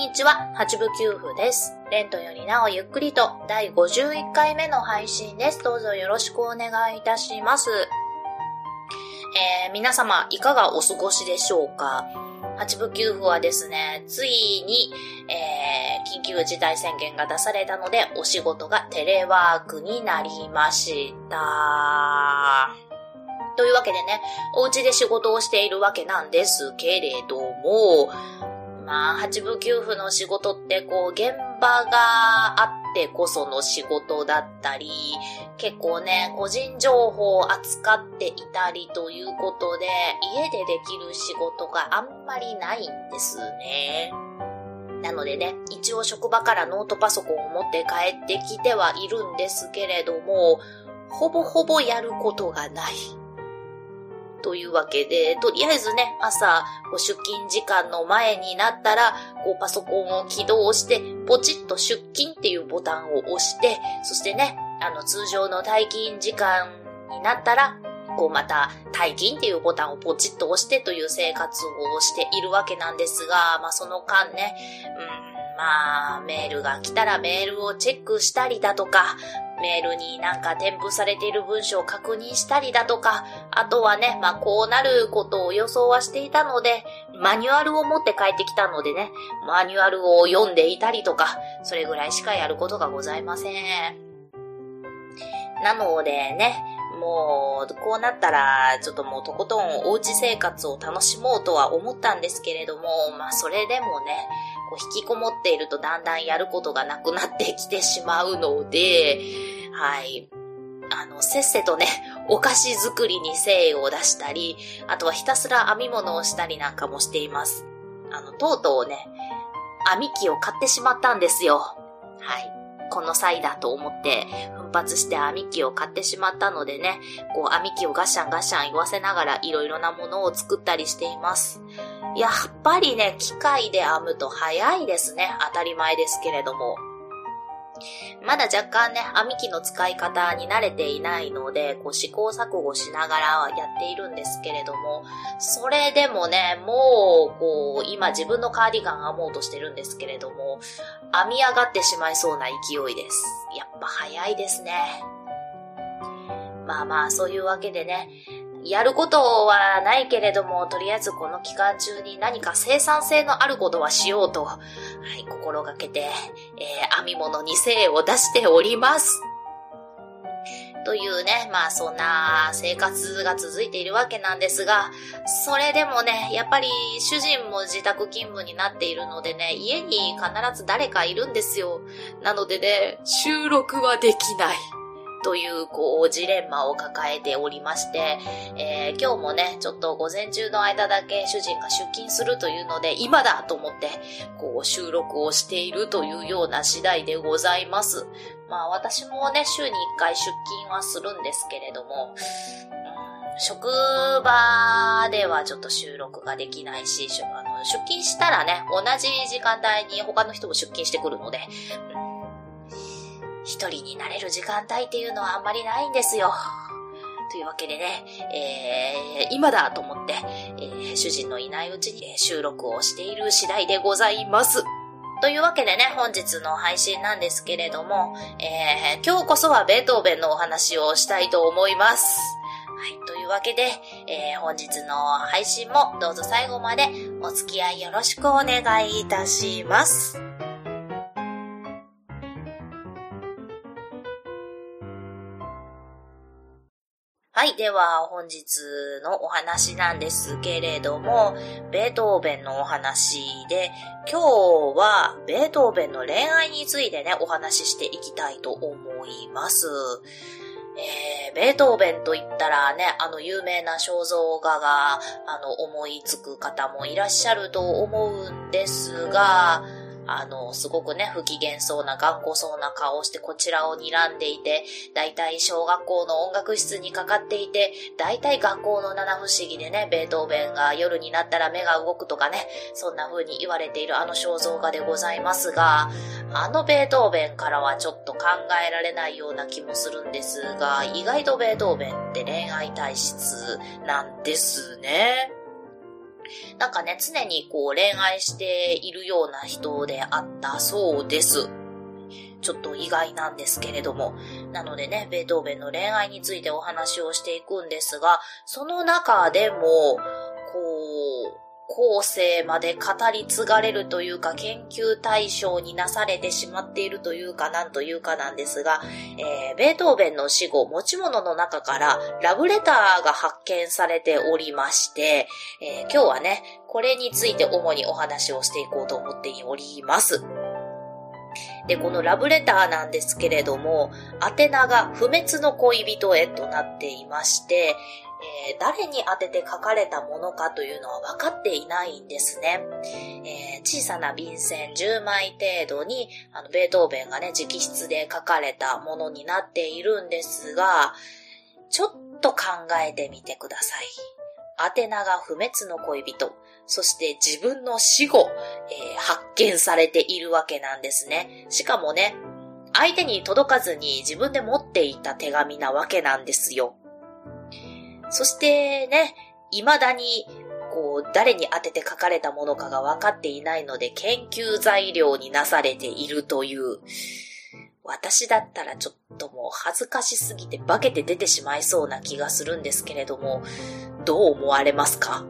にちは、八部九夫です。レントよりなおゆっくりと第51回目の配信です。どうぞよろしくお願いいたします。えー、皆様いかがお過ごしでしょうか？八部九夫はですね、ついに、えー、緊急事態宣言が出されたので、お仕事がテレワークになりました。というわけでね、お家で仕事をしているわけなんですけれども、まあ、八部給付の仕事ってこう、現場があってこその仕事だったり、結構ね、個人情報を扱っていたりということで、家でできる仕事があんまりないんですね。なのでね、一応職場からノートパソコンを持って帰ってきてはいるんですけれども、ほぼほぼやることがない。というわけで、とりあえずね、朝、こう出勤時間の前になったら、こうパソコンを起動して、ポチッと出勤っていうボタンを押して、そしてね、あの通常の退勤時間になったら、こうまた退勤っていうボタンをポチッと押してという生活をしているわけなんですが、まあその間ね、うん、まあメールが来たらメールをチェックしたりだとか、メールになんか添付されている文章を確認したりだとか、あとはね、まあこうなることを予想はしていたので、マニュアルを持って帰ってきたのでね、マニュアルを読んでいたりとか、それぐらいしかやることがございません。なのでね、もう、こうなったら、ちょっともうとことんおうち生活を楽しもうとは思ったんですけれども、まあそれでもね、こう引きこもっているとだんだんやることがなくなってきてしまうので、はい。あの、せっせとね、お菓子作りに精を出したり、あとはひたすら編み物をしたりなんかもしています。あの、とうとうね、編み機を買ってしまったんですよ。はい。この際だと思って奮発して編み機を買ってしまったのでね、こう編み機をガシャンガシャン言わせながらいろいろなものを作ったりしています。やっぱりね、機械で編むと早いですね。当たり前ですけれども。まだ若干ね、編み機の使い方に慣れていないので、こう試行錯誤しながらやっているんですけれども、それでもね、もう、こう、今自分のカーディガン編もうとしてるんですけれども、編み上がってしまいそうな勢いです。やっぱ早いですね。まあまあ、そういうわけでね、やることはないけれども、とりあえずこの期間中に何か生産性のあることはしようと、はい、心がけて、えー、編み物に精を出しております。というね、まあそんな生活が続いているわけなんですが、それでもね、やっぱり主人も自宅勤務になっているのでね、家に必ず誰かいるんですよ。なのでね、収録はできない。という、こう、ジレンマを抱えておりまして、えー、今日もね、ちょっと午前中の間だけ主人が出勤するというので、今だと思って、こう、収録をしているというような次第でございます。まあ、私もね、週に1回出勤はするんですけれども、職場ではちょっと収録ができないし、出勤したらね、同じ時間帯に他の人も出勤してくるので、一人になれる時間帯っていうのはあんまりないんですよ。というわけでね、えー、今だと思って、えー、主人のいないうちに収録をしている次第でございます。というわけでね、本日の配信なんですけれども、えー、今日こそはベートーベンのお話をしたいと思います。はい。というわけで、えー、本日の配信もどうぞ最後までお付き合いよろしくお願いいたします。はい。では、本日のお話なんですけれども、ベートーベンのお話で、今日はベートーベンの恋愛についてね、お話ししていきたいと思います。えー、ベートーベンと言ったらね、あの有名な肖像画が、あの、思いつく方もいらっしゃると思うんですが、あの、すごくね、不機嫌そうな頑固そうな顔をしてこちらを睨んでいて、だいたい小学校の音楽室にかかっていて、だいたい学校の七不思議でね、ベートーベンが夜になったら目が動くとかね、そんな風に言われているあの肖像画でございますが、あのベートーベンからはちょっと考えられないような気もするんですが、意外とベートーベンって恋愛体質なんですね。なんかね、常にこう恋愛しているような人であったそうです。ちょっと意外なんですけれども。なのでね、ベートーベンの恋愛についてお話をしていくんですが、その中でも、こう、後世まで語り継がれるというか研究対象になされてしまっているというかなんというかなんですが、えー、ベートーベンの死後持ち物の中からラブレターが発見されておりまして、えー、今日はね、これについて主にお話をしていこうと思っております。で、このラブレターなんですけれども、宛名が不滅の恋人へとなっていまして、えー、誰に当てて書かれたものかというのは分かっていないんですね。えー、小さな便箋10枚程度に、あの、ベートーベンがね、直筆で書かれたものになっているんですが、ちょっと考えてみてください。宛名が不滅の恋人、そして自分の死後、えー、発見されているわけなんですね。しかもね、相手に届かずに自分で持っていた手紙なわけなんですよ。そしてね、未だに、こう、誰に当てて書かれたものかが分かっていないので、研究材料になされているという、私だったらちょっともう恥ずかしすぎて化けて出てしまいそうな気がするんですけれども、どう思われますか？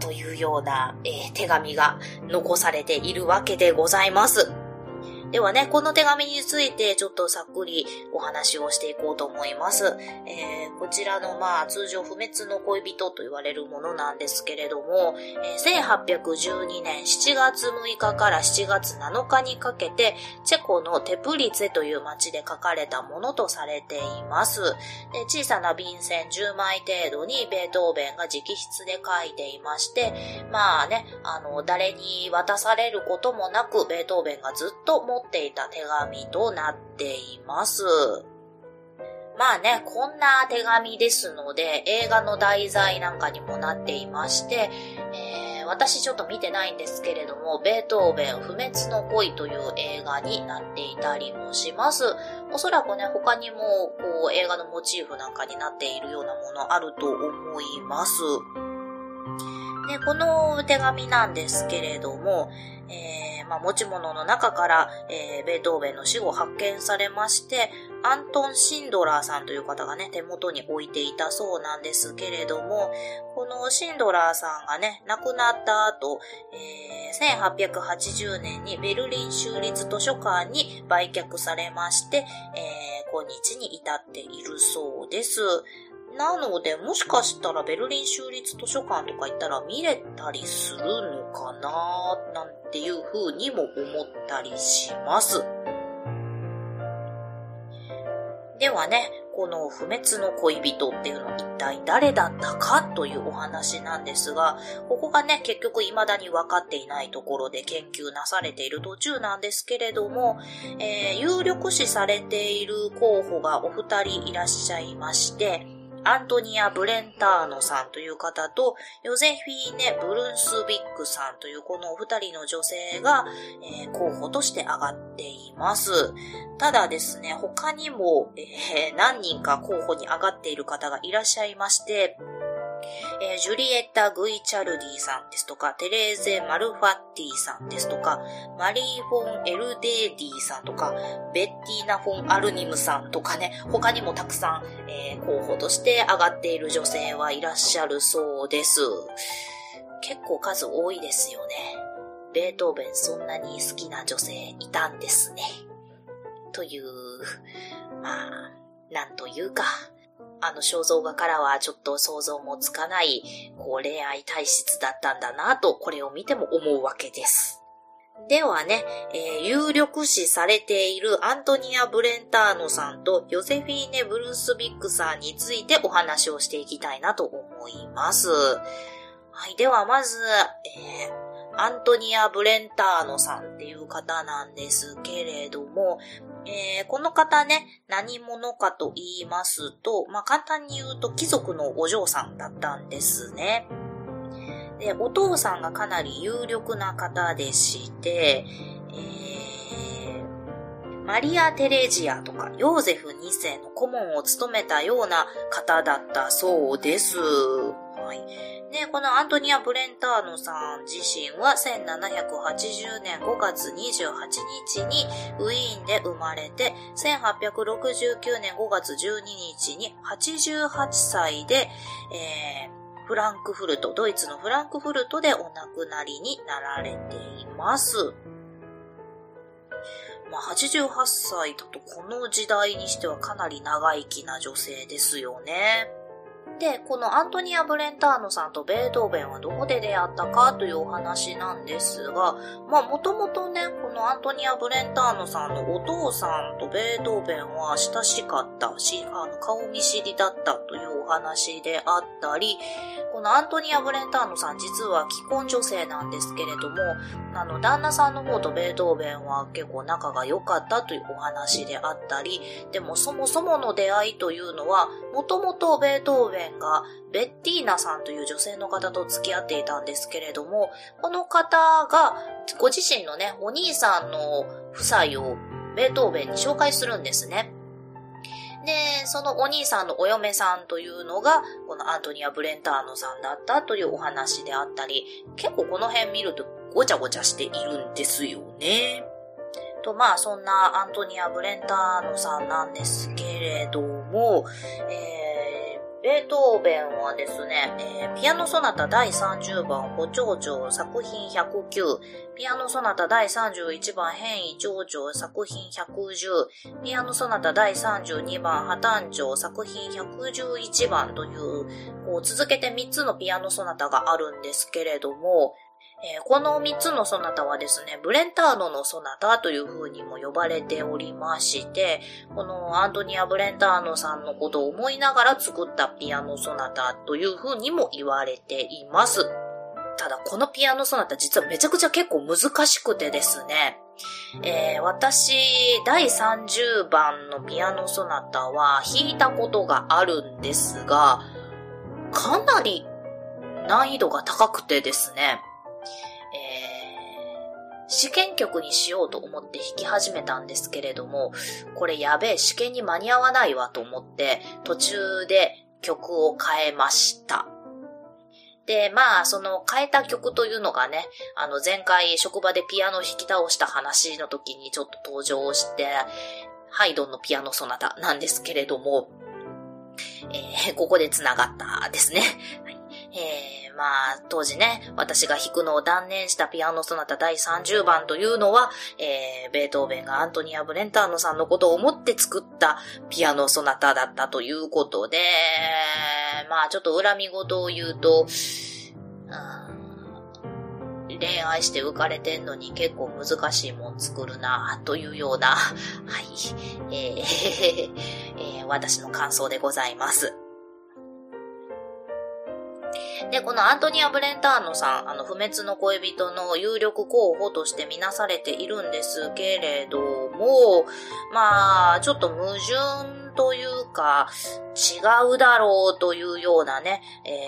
というような、えー、手紙が残されているわけでございます。ではね、この手紙についてちょっとさっくりお話をしていこうと思います。えー、こちらのまあ通常不滅の恋人と言われるものなんですけれども、えー、1812年7月6日から7月7日にかけて、チェコのテプリツェという町で書かれたものとされています。で小さな便箋10枚程度にベートーベンが直筆で書いていまして、まあね、あの、誰に渡されることもなく、ベートーベンがずっと持っていた手紙となっています。まあね、こんな手紙ですので、映画の題材なんかにもなっていまして、えー、私ちょっと見てないんですけれども、ベートーベン不滅の恋という映画になっていたりもします。おそらくね、他にもこう映画のモチーフなんかになっているようなものあると思います。で、この手紙なんですけれども、えー、まあ、持ち物の中から、えー、ベートーベンの死後発見されまして、アントン・シンドラーさんという方がね、手元に置いていたそうなんですけれども、このシンドラーさんがね、亡くなった後、えー、1880年にベルリン州立図書館に売却されまして、えー、今日に至っているそうです。なので、もしかしたらベルリン州立図書館とか行ったら見れたりするのかななんていう風にも思ったりします。ではね、この不滅の恋人っていうのは一体誰だったかというお話なんですが、ここがね、結局未だに分かっていないところで研究なされている途中なんですけれども、えー、有力視されている候補がお二人いらっしゃいまして、アントニア・ブレンターノさんという方と、ヨゼフィーネ・ブルンスビックさんというこのお二人の女性が、えー、候補として上がっています。ただですね、他にも、えー、何人か候補に上がっている方がいらっしゃいまして、えー、ジュリエッタ・グイチャルディさんですとか、テレーゼ・マルファッティさんですとか、マリー・フォン・エルデーディさんとか、ベッティーナ・フォン・アルニムさんとかね、他にもたくさん、えー、候補として上がっている女性はいらっしゃるそうです。結構数多いですよね。ベートーベンそんなに好きな女性いたんですね。という、まあ、なんというか、あの肖像画からはちょっと想像もつかない、こう恋愛体質だったんだなと、これを見ても思うわけです。ではね、えー、有力視されているアントニア・ブレンターノさんとヨゼフィーネ・ブルースビックさんについてお話をしていきたいなと思います。はい、ではまず、えー、アントニア・ブレンターノさんっていう方なんですけれども、えー、この方ね、何者かと言いますと、まあ、簡単に言うと貴族のお嬢さんだったんですね。で、お父さんがかなり有力な方でして、えー、マリア・テレジアとかヨーゼフ2世の顧問を務めたような方だったそうです。はい。で、このアントニア・ブレンターノさん自身は1780年5月28日にウィーンで生まれて、1869年5月12日に88歳で、えー、フランクフルト、ドイツのフランクフルトでお亡くなりになられています。まあ、88歳だとこの時代にしてはかなり長生きな女性ですよね。で、このアントニア・ブレンターノさんとベートーベンはどこで出会ったかというお話なんですが、まあもともとね、このアントニア・ブレンターノさんのお父さんとベートーベンは親しかったし、あの顔見知りだったというお話であったり、このアントニア・ブレンターノさん実は既婚女性なんですけれども、あの旦那さんの方とベートーベンは結構仲が良かったというお話であったり、でもそもそもの出会いというのは、もともとベートーベンンがベッティーナさんという女性の方と付き合っていたんですけれども、この方がご自身のね、お兄さんの夫妻をベートーベンに紹介するんですね。で、そのお兄さんのお嫁さんというのが、このアントニア・ブレンターノさんだったというお話であったり、結構この辺見るとごちゃごちゃしているんですよね。と、まあ、そんなアントニア・ブレンターノさんなんですけれども、えーベートーベンはですね、えー、ピアノソナタ第30番補聴長作品109、ピアノソナタ第31番変異長長作品110、ピアノソナタ第32番破綻長作品111番という、こう続けて3つのピアノソナタがあるんですけれども、えー、この3つのソナタはですね、ブレンターノのソナタという風にも呼ばれておりまして、このアントニア・ブレンターノさんのことを思いながら作ったピアノソナタという風にも言われています。ただ、このピアノソナタ実はめちゃくちゃ結構難しくてですね、えー、私、第30番のピアノソナタは弾いたことがあるんですが、かなり難易度が高くてですね、えー、試験曲にしようと思って弾き始めたんですけれども、これやべえ、試験に間に合わないわと思って、途中で曲を変えました。で、まあ、その変えた曲というのがね、あの前回職場でピアノを弾き倒した話の時にちょっと登場して、ハイドンのピアノソナタなんですけれども、えー、ここで繋がったですね。はい、えーまあ、当時ね、私が弾くのを断念したピアノソナタ第30番というのは、えー、ベートーベンがアントニア・ブレンターノさんのことを思って作ったピアノソナタだったということで、まあ、ちょっと恨み事を言うと、恋愛して浮かれてんのに結構難しいもん作るなというような、はい、えーえー、私の感想でございます。で、このアントニア・ブレンターノさん、あの、不滅の恋人の有力候補としてみなされているんですけれども、まあ、ちょっと矛盾というか、違うだろうというようなね、え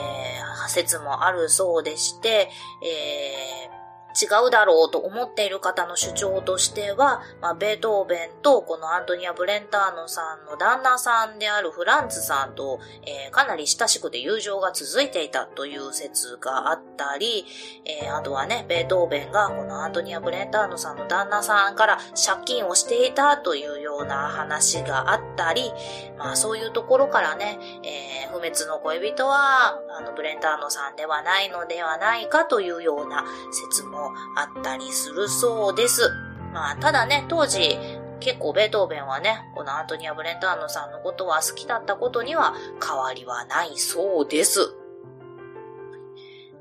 ー、説もあるそうでして、えー違うだろうと思っている方の主張としては、まあ、ベートーベンとこのアントニア・ブレンターノさんの旦那さんであるフランツさんと、えー、かなり親しくて友情が続いていたという説があったり、えー、あとはね、ベートーベンがこのアントニア・ブレンターノさんの旦那さんから借金をしていたというような話があったり、まあそういうところからね、えー、不滅の恋人は、あの、ブレンターノさんではないのではないかというような説もあったりするそうです。まあ、ただね、当時、結構ベートーベンはね、このアントニア・ブレンターノさんのことは好きだったことには変わりはないそうです。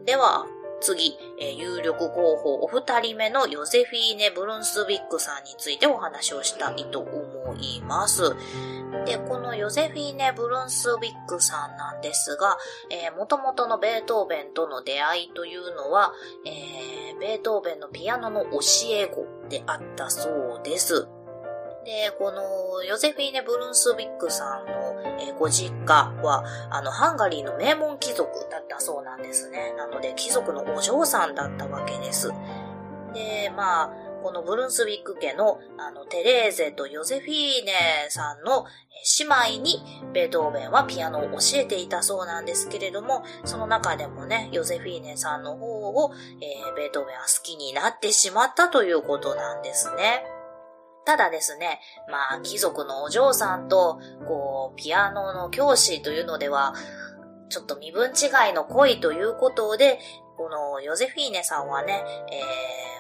では、次、えー、有力候補お二人目のヨゼフィーネ・ブルンスビックさんについてお話をしたいと思います。で、このヨゼフィーネ・ブルンスウィックさんなんですが、えー、元々のベートーベンとの出会いというのは、えー、ベートーベンのピアノの教え子であったそうです。で、このヨゼフィーネ・ブルンスウィックさんの、えー、ご実家は、あの、ハンガリーの名門貴族だったそうなんですね。なので、貴族のお嬢さんだったわけです。で、まあ、このブルンスウィック家のあのテレーゼとヨゼフィーネさんの姉妹にベートーベンはピアノを教えていたそうなんですけれども、その中でもね、ヨゼフィーネさんの方を、えー、ベートーベンは好きになってしまったということなんですね。ただですね、まあ、貴族のお嬢さんと、こう、ピアノの教師というのでは、ちょっと身分違いの恋ということで、このヨゼフィーネさんはね、えー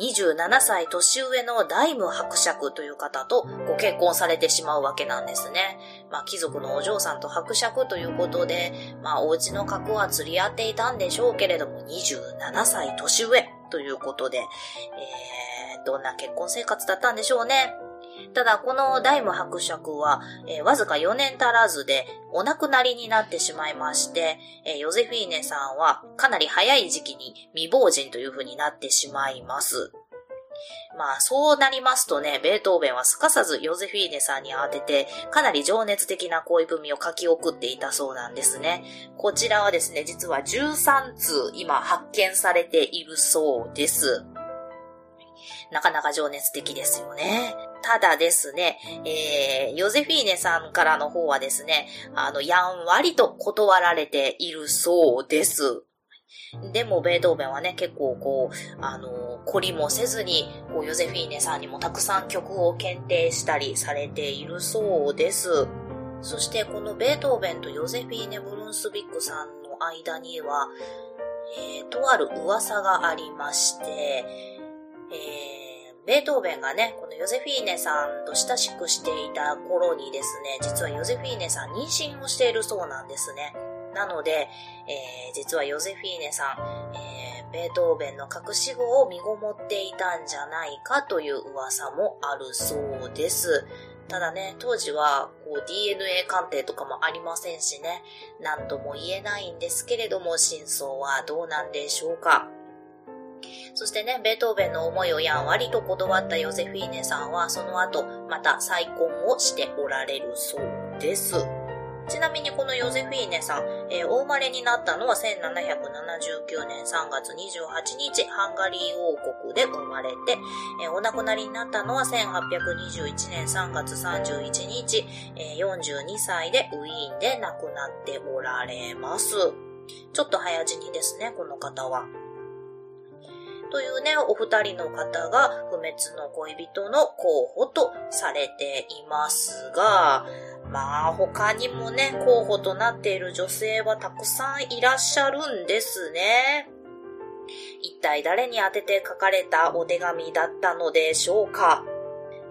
27歳年上のダイム伯爵という方とご結婚されてしまうわけなんですね。まあ貴族のお嬢さんと伯爵ということで、まあお家の格は釣り合っていたんでしょうけれども、27歳年上ということで、えー、どんな結婚生活だったんでしょうね。ただ、この大無伯爵は、えー、わずか4年足らずでお亡くなりになってしまいまして、えー、ヨゼフィーネさんはかなり早い時期に未亡人という風になってしまいます。まあ、そうなりますとね、ベートーベンはすかさずヨゼフィーネさんに当てて、かなり情熱的な恋文を書き送っていたそうなんですね。こちらはですね、実は13通今発見されているそうです。なかなか情熱的ですよね。ただですね、えー、ヨゼフィーネさんからの方はですね、あの、やんわりと断られているそうです。でも、ベートーベンはね、結構こう、あの、懲りもせずに、こう、ヨゼフィーネさんにもたくさん曲を検定したりされているそうです。そして、このベートーベンとヨゼフィーネ・ブルンスビックさんの間には、えー、とある噂がありまして、えーベートーベンがね、このヨゼフィーネさんと親しくしていた頃にですね、実はヨゼフィーネさん妊娠をしているそうなんですね。なので、えー、実はヨゼフィーネさん、えー、ベートーベンの隠し子を身ごもっていたんじゃないかという噂もあるそうです。ただね、当時はこう DNA 鑑定とかもありませんしね、何とも言えないんですけれども、真相はどうなんでしょうか。そしてね、ベートーベンの思いをやんわりと断ったヨゼフィーネさんは、その後、また再婚をしておられるそうです。ちなみにこのヨゼフィーネさん、えー、お生まれになったのは1779年3月28日、ハンガリー王国で生まれて、えー、お亡くなりになったのは1821年3月31日、えー、42歳でウィーンで亡くなっておられます。ちょっと早死にですね、この方は。というね、お二人の方が不滅の恋人の候補とされていますが、まあ他にもね、候補となっている女性はたくさんいらっしゃるんですね。一体誰に宛てて書かれたお手紙だったのでしょうか？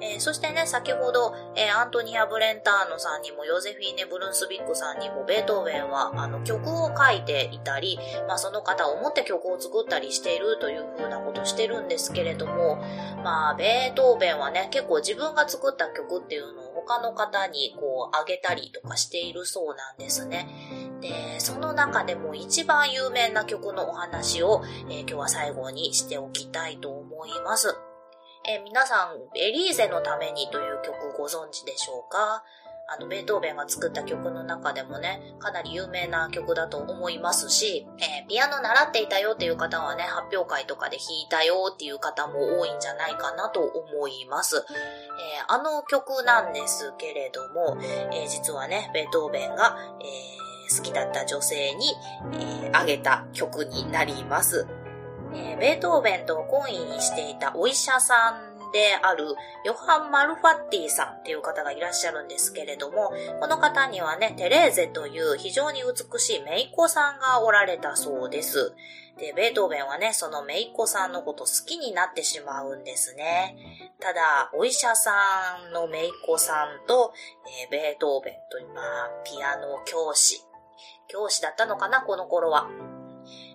えー、そしてね、先ほど、えー、アントニア・ブレンターノさんにも、ヨゼフィーネ・ブルンスビックさんにも、ベートーベンは、あの、曲を書いていたり、まあ、その方を思って曲を作ったりしているという風なことしてるんですけれども、まあ、ベートーベンはね、結構自分が作った曲っていうのを他の方にこう、あげたりとかしているそうなんですね。で、その中でも一番有名な曲のお話を、えー、今日は最後にしておきたいと思います。え、皆さん、エリーゼのためにという曲ご存知でしょうか？あの、ベートーベンが作った曲の中でもね、かなり有名な曲だと思いますし、えー、ピアノ習っていたよっていう方はね、発表会とかで弾いたよっていう方も多いんじゃないかなと思います。えー、あの曲なんですけれども、えー、実はね、ベートーベンが、え好きだった女性に、えあげた曲になります。えー、ベートーベンと懇意にしていたお医者さんであるヨハン・マルファッティさんっていう方がいらっしゃるんですけれども、この方にはね、テレーゼという非常に美しいメイコさんがおられたそうです。で、ベートーベンはね、そのメイコさんのこと好きになってしまうんですね。ただ、お医者さんのメイコさんと、えー、ベートーベンという、ピアノ教師。教師だったのかな、この頃は。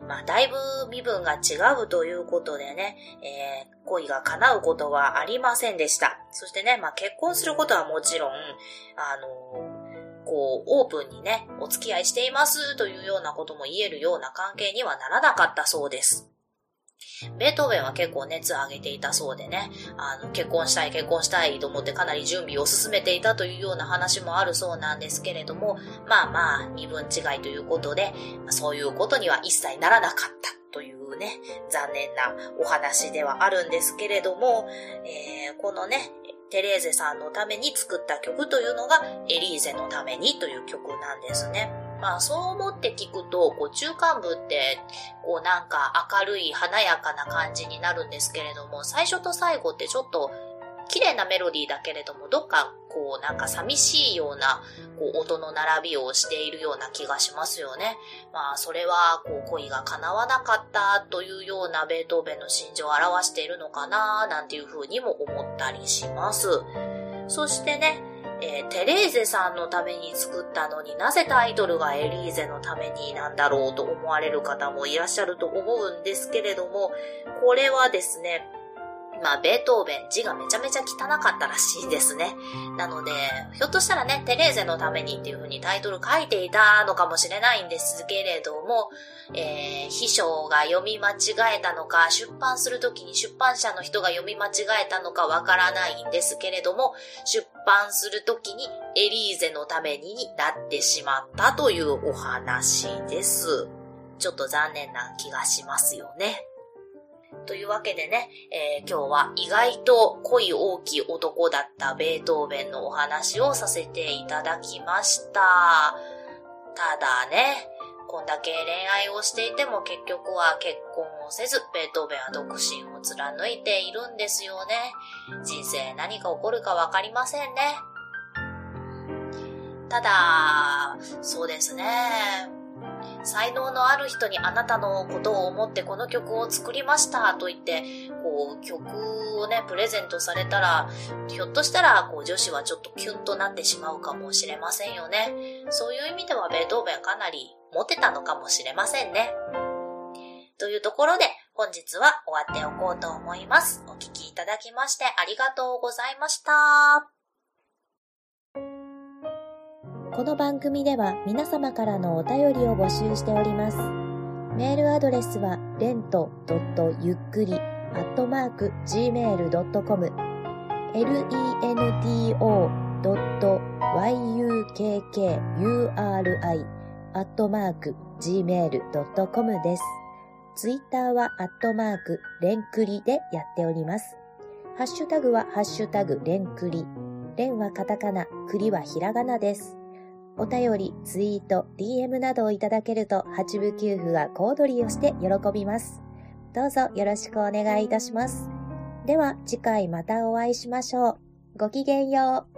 まあ、だいぶ身分が違うということでね、えー、恋が叶うことはありませんでした。そしてね、まあ、結婚することはもちろん、あのこう、オープンにね、お付き合いしていますというようなことも言えるような関係にはならなかったそうです。ベートーベンは結構熱を上げていたそうでね、あの、結婚したい結婚したいと思ってかなり準備を進めていたというような話もあるそうなんですけれども、まあまあ、身分違いということで、そういうことには一切ならなかったというね、残念なお話ではあるんですけれども、えー、このね、テレーゼさんのために作った曲というのが、エリーゼのためにという曲なんですね。まあそう思って聞くと、こう中間部って、こうなんか明るい華やかな感じになるんですけれども、最初と最後ってちょっと綺麗なメロディーだけれども、どっかこうなんか寂しいようなこう音の並びをしているような気がしますよね。まあそれはこう恋が叶わなかったというようなベートーベンの心情を表しているのかななんていうふうにも思ったりします。そしてね、えー、テレーゼさんのために作ったのになぜタイトルがエリーゼのためになんだろうと思われる方もいらっしゃると思うんですけれども、これはですね、まあ、ベートーベン字がめちゃめちゃ汚かったらしいですね。なので、ひょっとしたらね、テレーゼのためにっていう風にタイトル書いていたのかもしれないんですけれども、えー、秘書が読み間違えたのか、出版するときに出版社の人が読み間違えたのかわからないんですけれども、出版するときにエリーゼのためになってしまったというお話です。ちょっと残念な気がしますよね。というわけでね、えー、今日は意外と恋大きい男だったベートーベンのお話をさせていただきました。ただね、こんだけ恋愛をしていても結局は結婚をせず、ベートーベンは独身を貫いているんですよね。人生何が起こるかわかりませんね。ただ、そうですね。才能のある人にあなたのことを思ってこの曲を作りましたと言って、こう、曲をね、プレゼントされたら、ひょっとしたら、こう、女子はちょっとキュンとなってしまうかもしれませんよね。そういう意味では、ベートーベンかなりモテたのかもしれませんね。というところで、本日は終わっておこうと思います。お聴きいただきましてありがとうございました。この番組では皆様からのお便りを募集しております。メールアドレスは、レントゆっくり、アットマーク、gmail.com、lento.yukkuri、アットマーク、gmail.com です。ツイッターは、アットマーク、レンクリでやっております。ハッシュタグは、ハッシュタグ、レンクリ。レンはカタカナ、クリはひらがなです。お便り、ツイート、DM などをいただけると、八部九夫は小躍りをして喜びます。どうぞよろしくお願いいたします。では、次回またお会いしましょう。ごきげんよう。